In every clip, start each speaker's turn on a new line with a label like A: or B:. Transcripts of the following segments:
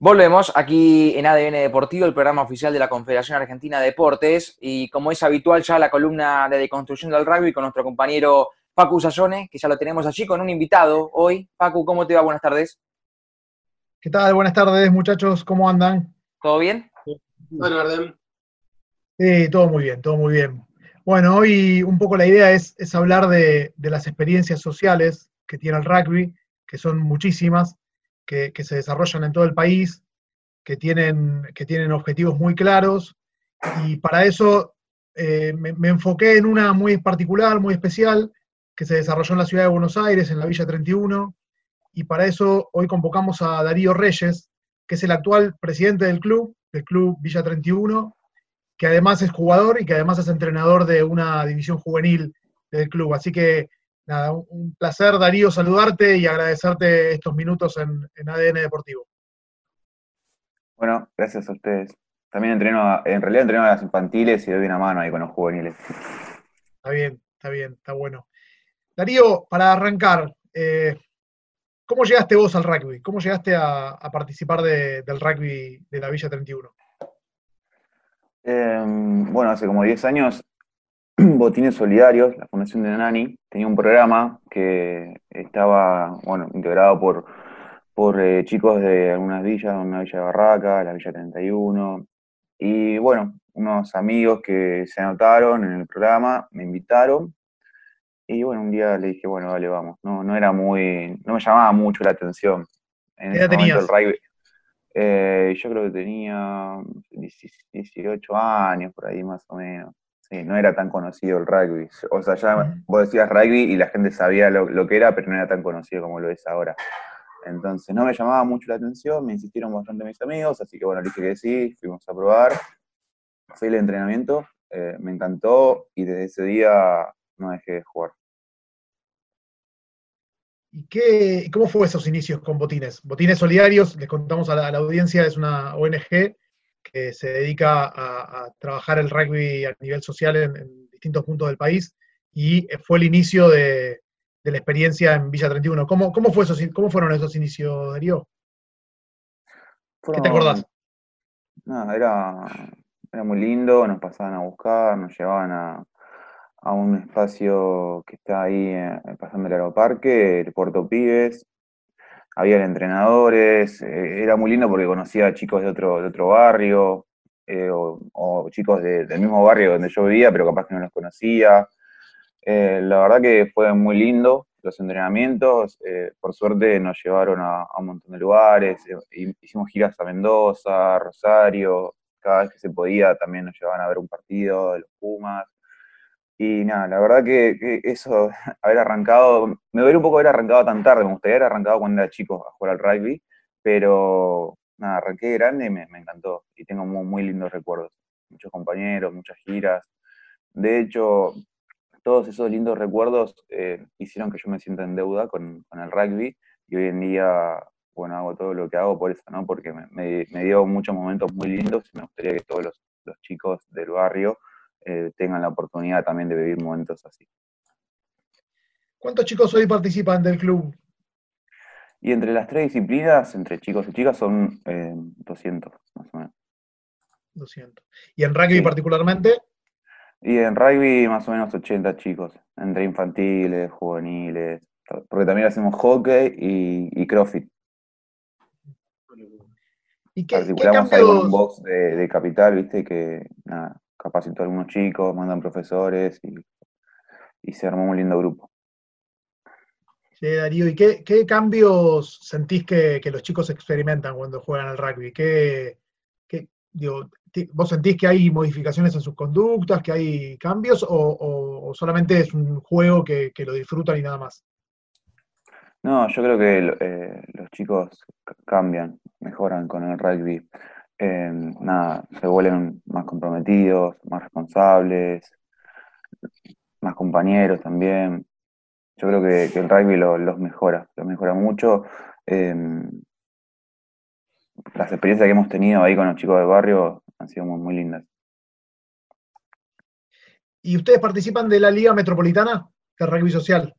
A: Volvemos aquí en ADN Deportivo, el programa oficial de la Confederación Argentina de Deportes, y como es habitual ya la columna de deconstrucción del rugby con nuestro compañero Pacu Sayone, que ya lo tenemos allí con un invitado hoy. Pacu, ¿cómo te va? Buenas tardes.
B: ¿Qué tal? Buenas tardes, muchachos. ¿Cómo andan?
A: ¿Todo bien?
C: Bueno, Arden.
B: Sí, todo muy bien, todo muy bien. Bueno, hoy un poco la idea es, es hablar de, de las experiencias sociales que tiene el rugby, que son muchísimas, que, se desarrollan en todo el país, que tienen, que tienen objetivos muy claros, y para eso eh, me, me enfoqué en una muy particular, muy especial, que se desarrolló en la ciudad de Buenos Aires, en la Villa 31, y para eso hoy convocamos a Darío Reyes, que es el actual presidente del club, del club Villa 31, que además es jugador y que además es entrenador de una división juvenil del club. Así que nada, un- un placer Darío saludarte y agradecerte estos minutos en, en ADN Deportivo.
D: Bueno, gracias a ustedes. También entreno, a- en realidad entreno a las infantiles y doy una mano ahí con los juveniles.
B: Está bien, está bien, está bueno. Darío, para arrancar, eh, ¿cómo llegaste vos al rugby? ¿Cómo llegaste a, a participar de- del rugby de la Villa 31?
D: Eh, bueno, hace como 10 años, Botines Solidarios, la Fundación de Nani, tenía un programa que estaba, bueno, integrado por, por eh, chicos de algunas villas, una villa de Barraca, la Villa 31, y bueno, unos amigos que se anotaron en el programa, me invitaron, y bueno, un día le dije, bueno, dale, vamos. No, no era muy, no me llamaba mucho la atención. En
B: ¿Qué edad
D: el
B: tenías?
D: rugby, eh, yo creo que tenía 18 años, por ahí más o menos. Sí, no era tan conocido el rugby. O sea, ya vos decías rugby y la gente sabía lo, lo que era, pero no era tan conocido como lo es ahora. Entonces no me llamaba mucho la atención, me insistieron bastante mis amigos, así que bueno, le dije que sí, fuimos a probar. Fue el entrenamiento, eh, me encantó y desde ese día no dejé de jugar.
B: ¿Y qué, cómo fue esos inicios con Botines? Botines Solidarios, les contamos a la, a la audiencia, es una ONG que se dedica a, a trabajar el rugby a nivel social en, en distintos puntos del país y eh, fue el inicio de, de la experiencia en Villa 31. ¿Cómo, cómo, fue esos, in- ¿Cómo fueron esos inicios, Darío? ¿Qué te acordás?
D: Nada, era, era muy lindo, nos pasaban a buscar, nos llevaban a, a un espacio que está ahí eh, pasando el aeroparque, el Puerto Pibes. Había entrenadores, eh, era muy lindo porque conocía a chicos de otro, de otro barrio, eh, o, chicos de- del mismo barrio donde yo vivía, pero capaz que no los conocía. Eh, la verdad que fue muy lindo los entrenamientos. por suerte nos llevaron a, a un montón de lugares. hi- hicimos giras a Mendoza, Rosario. Cada vez que se podía también nos llevaban a ver un partido de los Pumas. Y nada, la verdad que, eso, haber arrancado, me duele un poco haber arrancado tan tarde. Me gustaría haber arrancado cuando era chico a jugar al rugby, pero nada, arranqué grande y me, me encantó. Y tengo muy, lindos recuerdos. Muchos compañeros, muchas giras. De hecho, todos esos lindos recuerdos eh, hicieron que yo me sienta en deuda con, con el rugby y hoy en día, bueno, hago todo lo que hago por eso, ¿no? Porque me, me- me dio muchos momentos muy lindos y me gustaría que todos los, los chicos del barrio eh, tengan la oportunidad también de vivir momentos así.
B: ¿Cuántos chicos hoy participan del club?
D: Y entre las tres disciplinas, entre chicos y chicas, son eh, 200 más o menos.
B: 200. ¿Y en rugby
D: Sí.
B: particularmente?
D: Y en rugby más o menos 80 chicos, entre infantiles, juveniles, porque también hacemos hockey y, y crossfit.
B: ¿Y qué, qué
D: Articulamos
B: cambios?
D: box de, de capital, viste, que nada, capacitó a algunos chicos, mandan profesores y, y se armó un lindo grupo.
B: Sí, Darío, ¿y qué, qué cambios sentís que, que los chicos experimentan cuando juegan al rugby? ¿Qué, qué- digo, ¿Vos sentís que hay modificaciones en sus conductas, que hay cambios, o, o- o solamente es un juego que, que lo disfrutan y nada más?
D: No, yo creo que eh, los chicos cambian, mejoran con el rugby. Eh, nada, se vuelven más comprometidos, más responsables, más compañeros también. Yo creo que, que el rugby lo- los mejora, los mejora mucho. Eh, las experiencias que hemos tenido ahí con los chicos del barrio han sido muy, muy lindas.
B: ¿Y ustedes participan de la Liga Metropolitana de Rugby Social?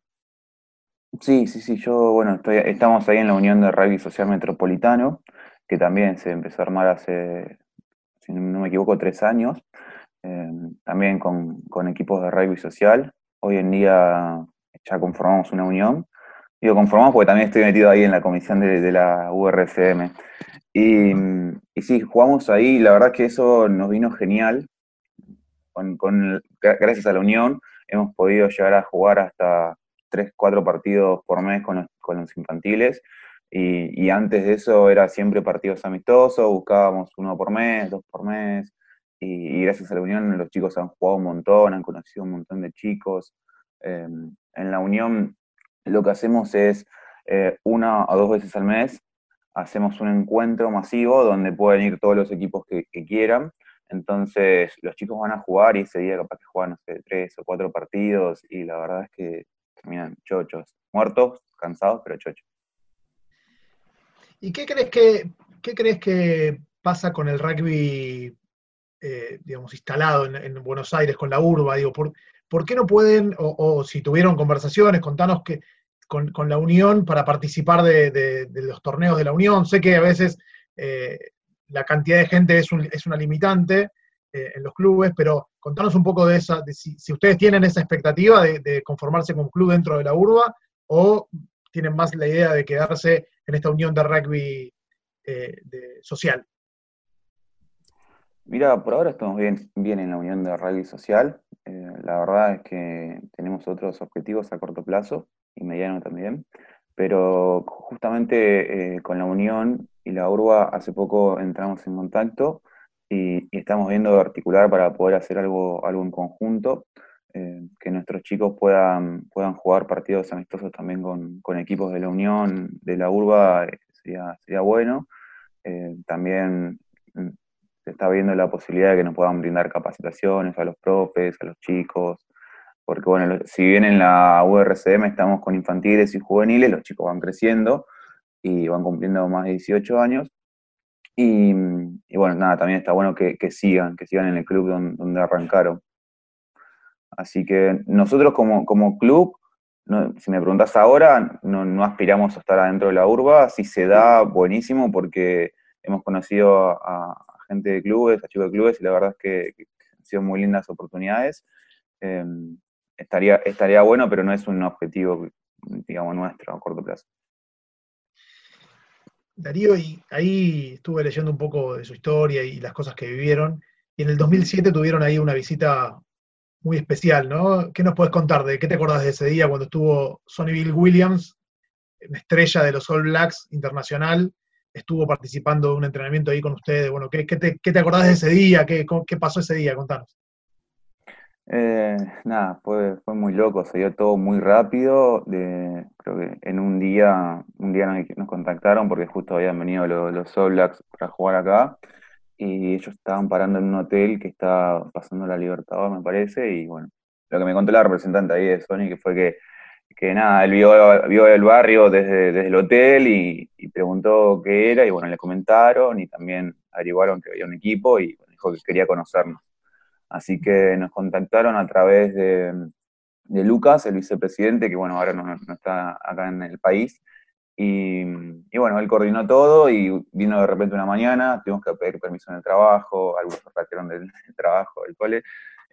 D: Sí, sí, sí, yo, bueno, estoy, estamos ahí en la Unión de Rugby Social Metropolitano que también se empezó a armar hace, si no me equivoco, tres años, eh, también con, equipos de rugby social. Hoy en día ya conformamos una unión. Digo, conformamos porque también estoy metido ahí en la comisión de, la URCM. Y, y, sí, jugamos ahí, la verdad que eso nos vino genial. Con, gracias a la unión hemos podido llegar a jugar hasta tres, cuatro partidos por mes con los, infantiles. Y, antes de eso era siempre partidos amistosos, buscábamos uno por mes, dos por mes. Y, gracias a la Unión los chicos han jugado un montón, han conocido un montón de chicos. Em, en la Unión lo que hacemos es eh, una o dos veces al mes hacemos un encuentro masivo donde pueden ir todos los equipos que, quieran. Entonces los chicos van a jugar y ese día capaz que juegan, no sé, tres o cuatro partidos y la verdad es que terminan chochos, muertos, cansados, pero chochos.
B: ¿Y qué crees que, qué crees que pasa con el rugby, eh, digamos, instalado en, Buenos Aires con la urba? Digo, ¿por, ¿por qué no pueden, o, si tuvieron conversaciones, contanos que con, la Unión para participar de, los torneos de la Unión? Sé que a veces eh, la cantidad de gente es, es una limitante eh, en los clubes, pero contanos un poco de esa, de si, ustedes tienen esa expectativa de, conformarse con un club dentro de la urba o tienen más la idea de quedarse en esta unión de rugby eh, social.
D: Mira, por ahora estamos bien, bien en la unión de rugby social. Eh, la verdad es que tenemos otros objetivos a corto plazo y mediano también, pero justamente con la unión y la urba hace poco entramos en contacto y, estamos viendo articular para poder hacer algo, algo en conjunto, eh, que nuestros chicos puedan, puedan jugar partidos amistosos también con, equipos de la Unión, de la Urba, eh, sería, sería bueno. Eh, también mm, se está viendo la posibilidad de que nos puedan brindar capacitaciones a los profes, a los chicos, porque bueno, si bien en la URCM estamos con infantiles y juveniles, los chicos van creciendo y van cumpliendo más de 18 años, y, bueno, nada, también está bueno que, sigan, que sigan en el club donde, arrancaron. Así que nosotros como, como club, si me preguntas ahora, no, aspiramos a estar adentro de la urba, si se da, buenísimo, porque hemos conocido a, gente de clubes, a chicos de clubes, y la verdad es que, han sido muy lindas oportunidades. Em, estaría, estaría bueno, pero no es un objetivo, digamos, nuestro a corto plazo.
B: Darío, y ahí estuve leyendo un poco de su historia y las cosas que vivieron, y en el 2007 tuvieron ahí una visita muy especial, ¿no? ¿Qué nos puedes contar de qué te acordás de ese día cuando estuvo Bill Williams, estrella de los All Blacks internacional, estuvo participando de un entrenamiento ahí con ustedes? Bueno, ¿qué, te, acordás de ese día? ¿Qué, ¿Qué pasó ese día? Contanos.
D: Eh, nada, fue, fue muy loco, se dio todo muy rápido. De, creo que en un día, un día nos, contactaron porque justo habían venido los, los All Blacks para jugar acá y ellos estaban parando en un hotel que estaba pasando la Libertador, me parece, y bueno, lo que me contó la representante ahí de Sony que fue que, que nada, él vio, vio el barrio desde, desde el hotel y, preguntó qué era y bueno, le comentaron y también averiguaron que había un equipo y dijo que quería conocernos. Así que nos contactaron a través de, Lucas, el vicepresidente, que bueno, ahora no, está acá en el país. Y, bueno, él coordinó todo y vino de repente una mañana, tuvimos que pedir permiso en el trabajo, algunos se del, trabajo, del cole.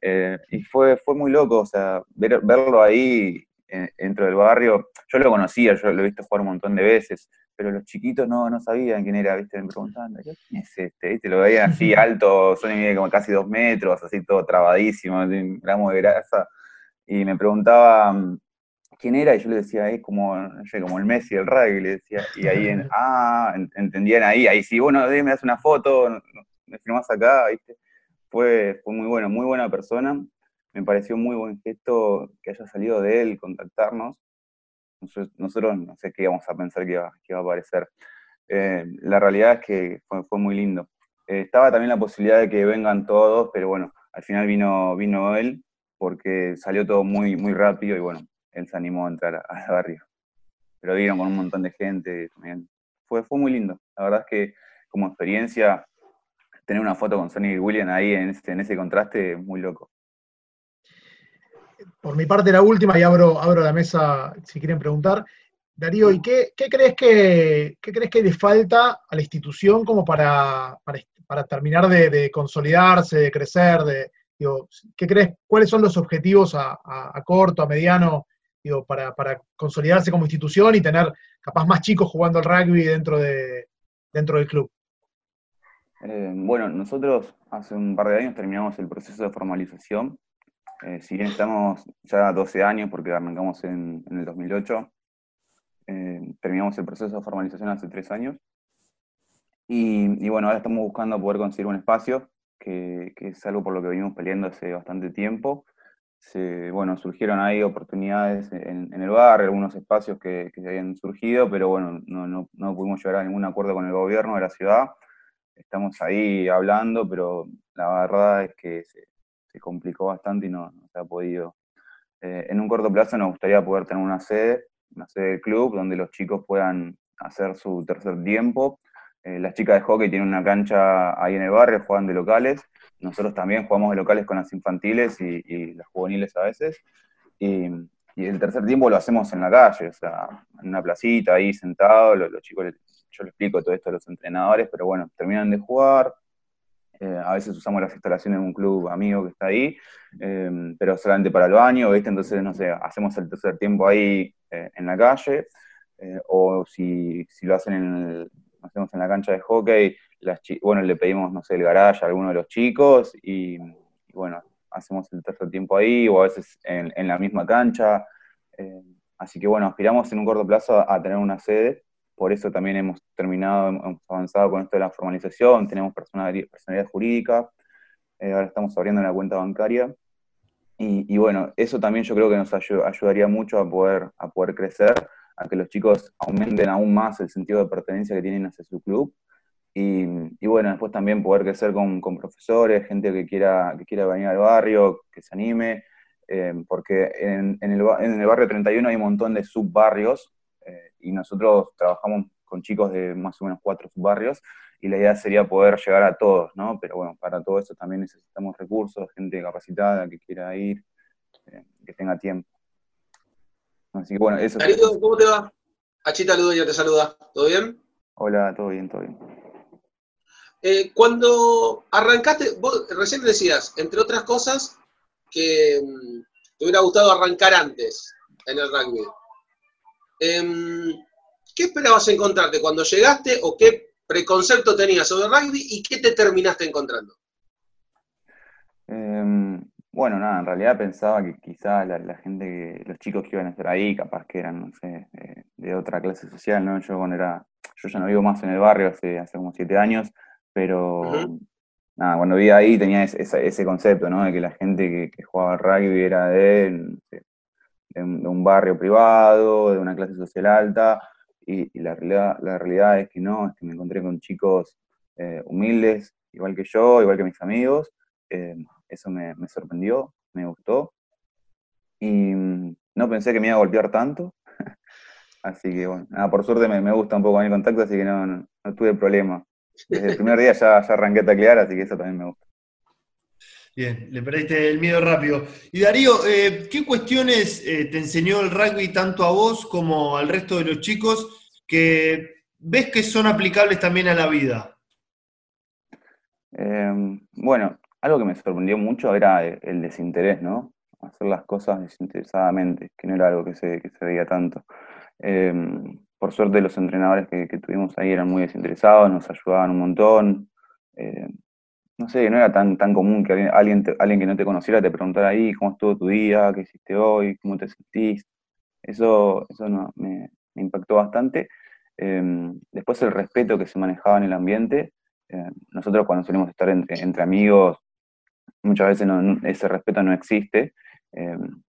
D: Eh, y fue, fue muy loco, o sea, verlo ahí eh, dentro del barrio. Yo lo conocía, yo lo he visto jugar un montón de veces, pero los chiquitos no, no sabían quién era, ¿viste? Me preguntaban, ¿quién es este? ¿Viste? Lo veían así alto, son como casi dos metros, así todo trabadísimo, un gramo de grasa, y me preguntaban quién era, y yo le decía, es como, no sé, como el Messi del rugby, le decía, y ahí, en, ah, entendían ahí, ahí sí, bueno, me das una foto, me firmás acá, ¿viste? Fue, fue muy bueno, muy buena persona, me pareció muy buen gesto que haya salido de él contactarnos, nosotros, no sé qué íbamos a pensar que iba, a aparecer. Eh, la realidad es que fue, muy lindo. Eh, estaba también la posibilidad de que vengan todos, pero bueno, al final vino, vino él porque salió todo muy, muy rápido y bueno, él se animó a entrar al barrio. Pero vieron con un montón de gente también. Fue, fue muy lindo. La verdad es que como experiencia, tener una foto con Sonny y William ahí en ese, en ese contraste, muy loco
B: por mi parte la última y abro, abro la mesa si quieren preguntar. Darío, ¿y qué, crees que, crees que le falta a la institución como para, para, terminar de, consolidarse, de crecer? De, ¿qué crees, ¿Cuáles son los objetivos a, corto, a mediano, para, consolidarse como institución y tener capaz más chicos jugando al rugby dentro, de, dentro del club?
D: Eh, bueno, nosotros hace un par de años terminamos el proceso de formalización. Eh, si bien estamos ya 12 años, porque arrancamos en, en el 2008, eh, terminamos el proceso de formalización hace tres años. Y, bueno, ahora estamos buscando poder conseguir un espacio, que, es algo por lo que venimos peleando hace bastante tiempo. Se, bueno, surgieron ahí oportunidades en, el barrio, algunos espacios que, que, habían surgido, pero bueno, no, no, no, pudimos llegar a ningún acuerdo con el gobierno de la ciudad. Estamos ahí hablando, pero la verdad es que se, complicó bastante y no, se ha podido. Eh, en un corto plazo nos gustaría poder tener una sede una sede del club donde los chicos puedan hacer su tercer tiempo. Eh, las chicas de hockey tienen una cancha ahí en el barrio, juegan de locales. Nosotros también jugamos de locales con las infantiles y, las juveniles a veces. Y, el tercer tiempo lo hacemos en la calle, o sea, en una placita ahí sentado. Los, chicos, yo les explico todo esto a los entrenadores, pero bueno, terminan de jugar, eh, a veces usamos las instalaciones de un club amigo que está ahí, eh, pero solamente para el baño, ¿viste? Entonces, no sé, hacemos el tercer tiempo ahí en la calle, o si, lo hacen en hacemos en la cancha de hockey, bueno, le pedimos, no sé, el garage a alguno de los chicos y, bueno, hacemos el tercer tiempo ahí, o a veces en, la misma cancha. así que bueno, aspiramos en un corto plazo a tener una sede por eso también hemos terminado, hemos avanzado con esto de la formalización, tenemos personalidad, personalidad jurídica, eh, ahora estamos abriendo una cuenta bancaria. Y, bueno, eso también yo creo que nos ayudaría mucho a poder, a poder crecer, a que los chicos aumenten aún más el sentido de pertenencia que tienen hacia su club. Y, bueno, después también poder crecer con, profesores, gente que quiera, que quiera venir al barrio, que se anime, eh, porque en, el, en el barrio 31 hay un montón de subbarrios eh, y nosotros trabajamos con chicos de más o menos cuatro barrios y la idea sería poder llegar a todos, ¿no? Pero bueno, para todo eso también necesitamos recursos, gente capacitada que quiera ir, eh, que tenga tiempo.
C: Así que bueno, eso. ¿cómo te va? Achita ya te saluda. ¿Todo bien?
D: Hola, todo bien, todo bien.
C: Eh, cuando arrancaste, vos recién decías, entre otras cosas, que mm, te hubiera gustado arrancar antes en el rugby. Em, ¿Qué esperabas encontrarte cuando llegaste o qué preconcepto tenías sobre el rugby y qué te terminaste encontrando?
D: Em, bueno, nada, en realidad pensaba que quizá la, gente, los chicos que iban a estar ahí, capaz que eran, no sé, de, otra clase social, ¿no? Yo cuando era, yo ya no vivo más en el barrio hace, hace como siete años, pero nada, cuando vivía ahí tenía ese, concepto, ¿no? De que la gente que, jugaba al rugby era de, de un, barrio privado, de una clase social alta, y, la, realidad, la realidad es que no, es que me encontré con chicos eh, humildes, igual que yo, igual que mis amigos, eh, eso me, sorprendió, me gustó, y mm, no pensé que me iba a golpear tanto, así que bueno, por suerte me, gusta un poco mi contacto, así que no, no, tuve problema. Desde el primer día ya, ya arranqué a taclear, así que eso también me gusta.
E: Bien, le perdiste el miedo rápido. Y Darío, eh, ¿qué cuestiones eh, te enseñó el rugby tanto a vos como al resto de los chicos que ves que son aplicables también a la vida?
D: Em, bueno, algo que me sorprendió mucho era el desinterés, ¿no? Hacer las cosas desinteresadamente, que no era algo que se, que se veía tanto. Em, por suerte los entrenadores que, tuvimos ahí eran muy desinteresados, nos ayudaban un montón. Em, no sé, no era tan, tan común que alguien, alguien, que no te conociera te preguntara ahí cómo estuvo tu día, qué hiciste hoy, cómo te sentís. Eso, eso no, me, impactó bastante. Em, después el respeto que se manejaba en el ambiente. Nosotros cuando solemos estar entre, entre amigos, muchas veces ese respeto no existe. Em,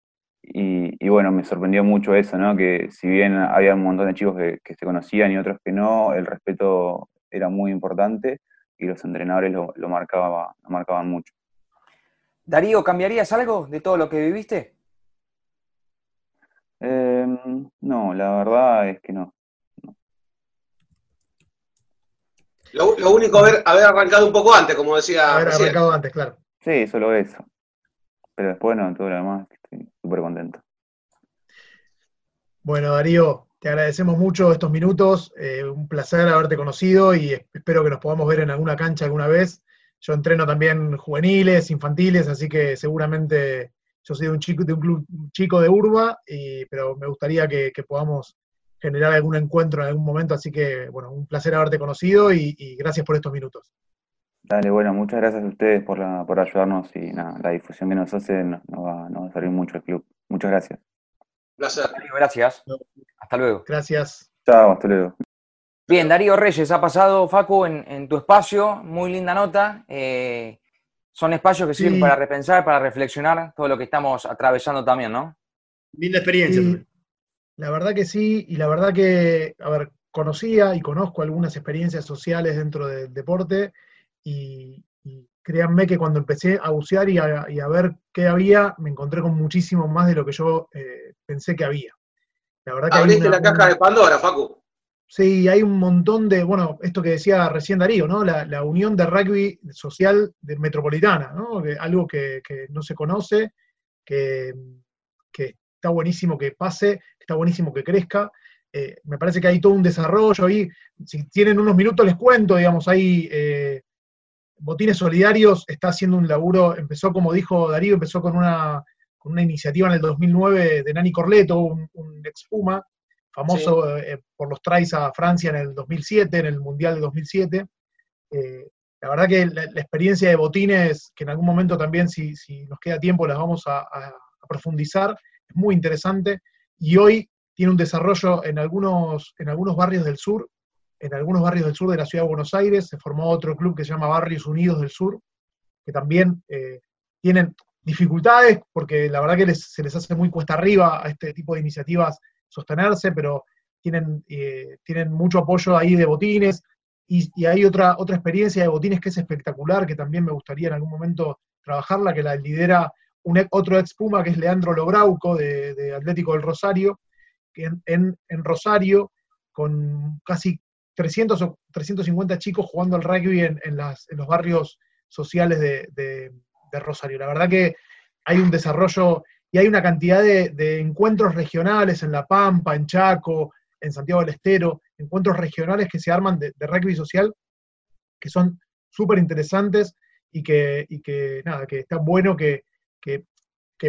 D: y, bueno, me sorprendió mucho eso, ¿no? Que si bien había un montón de chicos que, que se conocían y otros que no, el respeto era muy importante y los entrenadores lo, lo, marcaba, lo marcaban mucho.
A: Darío, ¿cambiarías algo de todo lo que viviste?
D: Em, no, la verdad es que no.
C: Lo, único, haber, haber arrancado un poco antes, como decía.
B: Haber arrancado antes, claro.
D: Sí, solo eso. Pero después no, todo lo demás, estoy súper contento.
B: Bueno, Darío, te agradecemos mucho estos minutos, eh, un placer haberte conocido y espero que nos podamos ver en alguna cancha alguna vez. Yo entreno también juveniles, infantiles, así que seguramente yo soy de un chico de un club chico de Urba, pero me gustaría que, podamos generar algún encuentro en algún momento, así que bueno, un placer haberte conocido y, gracias por estos minutos.
D: Dale, bueno, muchas gracias a ustedes por, por ayudarnos y la difusión que nos hacen nos, va, nos va a servir mucho el club. Muchas gracias.
C: Placer.
A: Gracias. Hasta luego.
B: Gracias.
D: Chao, hasta luego.
A: Bien, Darío Reyes, ha pasado, Facu, en, tu espacio, muy linda nota. Eh, son espacios que sirven para repensar, para reflexionar todo lo que estamos atravesando también, ¿no?
E: Linda experiencia.
B: La verdad que sí, y la verdad que, a ver, conocía y conozco algunas experiencias sociales dentro del deporte, y, créanme que cuando empecé a bucear y a, ver qué había, me encontré con muchísimo más de lo que yo eh, pensé que había.
C: La verdad que Abriste la caja de Pandora, Facu.
B: Sí, hay un montón de, bueno, esto que decía recién Darío, ¿no? La, unión de rugby social de metropolitana, ¿no? algo que, no se conoce, que, está buenísimo que pase, está buenísimo que crezca. Eh, me parece que hay todo un desarrollo ahí. Si tienen unos minutos les cuento, digamos, hay eh, Botines Solidarios está haciendo un laburo, empezó como dijo Darío, empezó con una, con una iniciativa en el 2009 de Nani Corleto, un, un ex Puma, famoso eh, por los tries a Francia en el 2007, en el Mundial del 2007. Eh, la verdad que la, experiencia de Botines, que en algún momento también, si, si nos queda tiempo, las vamos a, profundizar, es muy interesante. Y hoy tiene un desarrollo en algunos, en algunos barrios del sur, en algunos barrios del sur de la ciudad de Buenos Aires. Se formó otro club que se llama Barrios Unidos del Sur, que también eh, tienen dificultades, porque la verdad que se les hace muy cuesta arriba a este tipo de iniciativas sostenerse, pero tienen, eh, tienen mucho apoyo ahí de botines. Y, hay otra, otra experiencia de botines que es espectacular, que también me gustaría en algún momento trabajarla, que la lidera un, otro ex Puma, que es Leandro Lograuco, de, Atlético del Rosario, que en, Rosario, con casi 300 o 350 chicos jugando al rugby en, los barrios sociales de, Rosario. La verdad que hay un desarrollo y hay una cantidad de, encuentros regionales en La Pampa, en Chaco, en Santiago del Estero, encuentros regionales que se arman de, rugby social que son súper interesantes y que, que, nada, que está bueno que,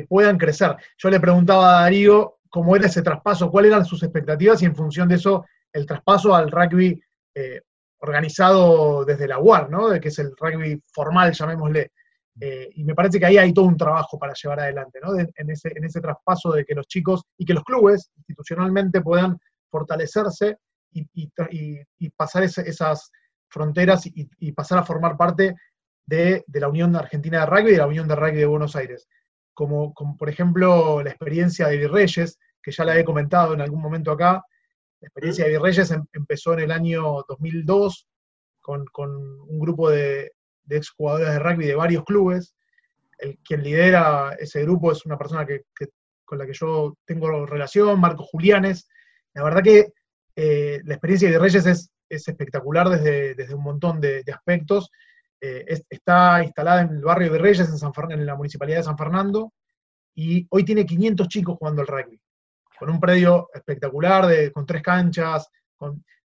B: puedan crecer. Yo le preguntaba a Darío cómo era ese traspaso, cuáles eran sus expectativas y en función de eso el traspaso al rugby eh, organizado desde la UAR, ¿no? De que es el rugby formal, llamémosle. Eh, y me parece que ahí hay todo un trabajo para llevar adelante, ¿no? en, ese, en ese traspaso de que los chicos y que los clubes institucionalmente puedan fortalecerse y, pasar esas fronteras y, pasar a formar parte de, de, la Unión Argentina de Rugby y de la Unión de Rugby de Buenos Aires. Como, como por ejemplo la experiencia de Virreyes, que ya la he comentado en algún momento acá. La experiencia de Virreyes em, empezó en el año 2002 con, con un grupo de, exjugadores de rugby de varios clubes. El, quien lidera ese grupo es una persona con la que yo tengo relación, Marco Julianes. La verdad que eh, la experiencia de Reyes es, espectacular desde, un montón de, aspectos. Eh, está instalada en el barrio de Reyes, en, San en la municipalidad de San Fernando, y hoy tiene 500 chicos jugando al rugby, con un predio espectacular, de, con tres canchas,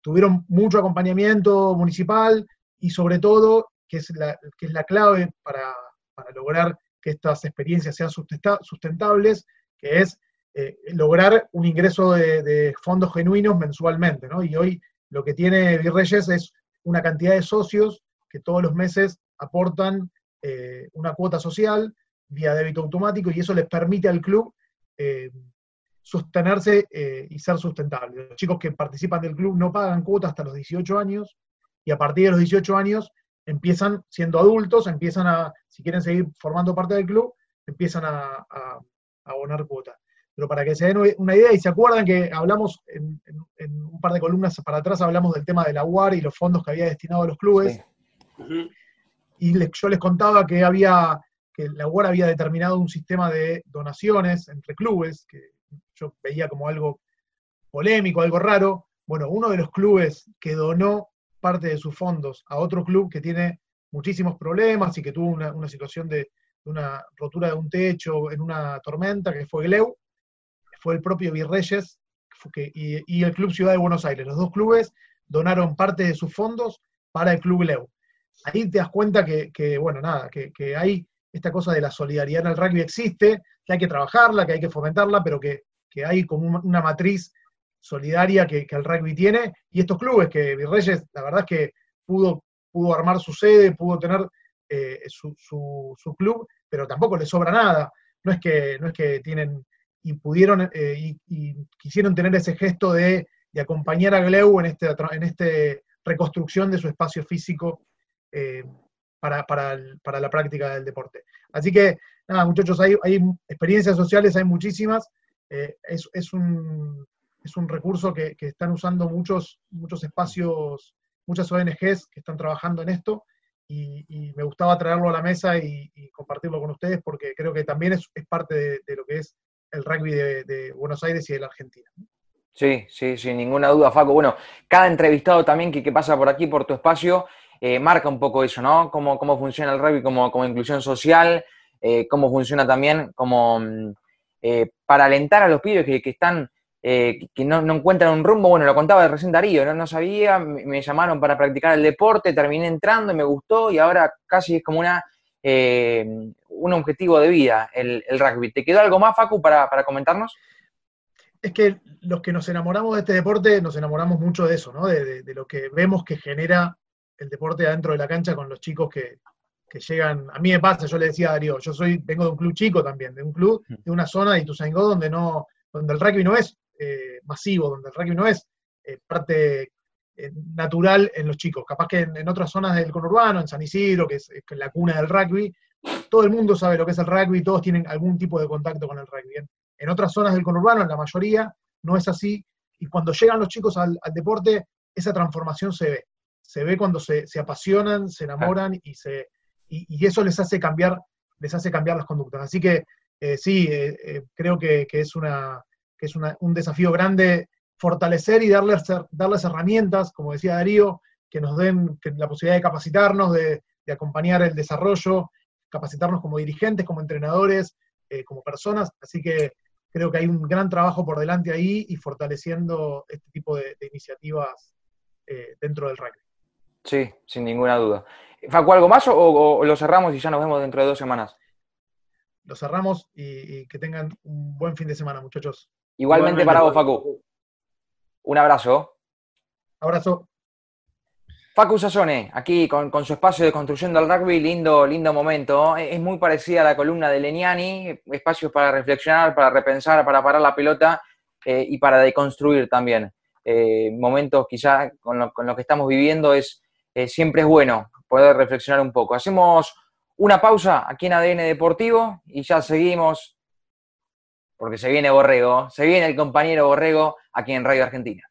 B: tuvieron mucho acompañamiento municipal y sobre todo que es la, que es la clave para, lograr que estas experiencias sean sustentables, que es eh, lograr un ingreso de, fondos genuinos mensualmente. ¿no? Y hoy lo que tiene Virreyes es una cantidad de socios que todos los meses aportan eh, una cuota social vía débito automático y eso les permite al club eh, sostenerse y ser sustentable. Los chicos que participan del club no pagan cuota hasta los 18 años y a partir de los 18 años empiezan siendo adultos, empiezan a, si quieren seguir formando parte del club, empiezan a, abonar cuota. Pero para que se den una idea y se acuerdan que hablamos en, un par de columnas para atrás, hablamos del tema de la UAR y los fondos que había destinado a los clubes. Y yo les contaba que había que la UAR había determinado un sistema de donaciones entre clubes, que yo veía como algo polémico, algo raro. Bueno, uno de los clubes que donó parte de sus fondos a otro club que tiene muchísimos problemas y que tuvo una, situación de, una rotura de un techo en una tormenta, que fue Gleu, fue el propio Virreyes, y, el Club Ciudad de Buenos Aires. Los dos clubes donaron parte de sus fondos para el Club Leu. Ahí te das cuenta que, bueno, nada, que, hay esta cosa de la solidaridad en el rugby existe, que hay que trabajarla, que hay que fomentarla, pero que, hay como una matriz solidaria que, el rugby tiene. Y estos clubes que Virreyes, la verdad es que pudo, pudo armar su sede, pudo tener eh, su, su, club, pero tampoco le sobra nada. No es que, no es que tienen y pudieron eh, y, quisieron tener ese gesto de, acompañar a Gleu en este, en este reconstrucción de su espacio físico eh, para, la práctica del deporte. Así que, nada, muchachos, hay, hay experiencias sociales, hay muchísimas. es, un, es un recurso que, están usando muchos, muchos espacios, muchas ONGs que están trabajando en esto y, me gustaba traerlo a la mesa y, compartirlo con ustedes porque creo que también es, parte de, lo que es el rugby de, Buenos Aires y de la Argentina.
A: Sí, sí, sin ninguna duda, Faco. Bueno, cada entrevistado también que, pasa por aquí, por tu espacio, eh, marca un poco eso, ¿no? Cómo, cómo funciona el rugby como, como inclusión social, eh, cómo funciona también como mm, eh, para alentar a los pibes que, están que no, encuentran un rumbo, bueno, lo contaba de recién Darío, no, no sabía, me, llamaron para practicar el deporte, terminé entrando y me gustó y ahora casi es como una, un objetivo de vida el, rugby. ¿Te quedó algo más, Facu, para, comentarnos?
B: Es que los que nos enamoramos de este deporte, nos enamoramos mucho de eso, ¿no? De, lo que vemos que genera el deporte adentro de la cancha con los chicos que, llegan. A mí me pasa, yo le decía a Darío, yo soy, vengo de un club chico también, de un club, mm. de una zona de Ituzaingó donde no, donde el rugby no es eh, masivo, donde el rugby no es eh, parte eh, natural en los chicos. Capaz que en, otras zonas del conurbano, en San Isidro, que es, la cuna del rugby, todo el mundo sabe lo que es el rugby, todos tienen algún tipo de contacto con el rugby. En, otras zonas del conurbano, en la mayoría, no es así. Y cuando llegan los chicos al, deporte, esa transformación se ve. Se ve cuando se, apasionan, se enamoran y, se, y, eso les hace cambiar, les hace cambiar las conductas. Así que sí, creo que, es una, que es un desafío grande fortalecer y darles, darles herramientas, como decía Darío, que nos den la posibilidad de capacitarnos, de, acompañar el desarrollo, capacitarnos como dirigentes, como entrenadores, eh, como personas. Así que creo que hay un gran trabajo por delante ahí y fortaleciendo este tipo de, iniciativas eh, dentro del rugby.
A: Sí, sin ninguna duda. Facu, ¿algo más o, lo cerramos y ya nos vemos dentro de dos semanas?
B: Lo cerramos y que tengan un buen fin de semana, muchachos.
A: Igualmente, para vos, Facu. Un abrazo.
B: Abrazo.
A: Facu Sassone, aquí con, su espacio de construcción del rugby, lindo, lindo momento. Es muy parecida a la columna de Leniani, espacios para reflexionar, para repensar, para parar la pelota eh, y para deconstruir también. Eh, momentos quizá con lo, que estamos viviendo es eh, siempre es bueno poder reflexionar un poco. Hacemos una pausa aquí en ADN Deportivo y ya seguimos porque se viene Borrego, se viene el compañero Borrego aquí en Radio Argentina.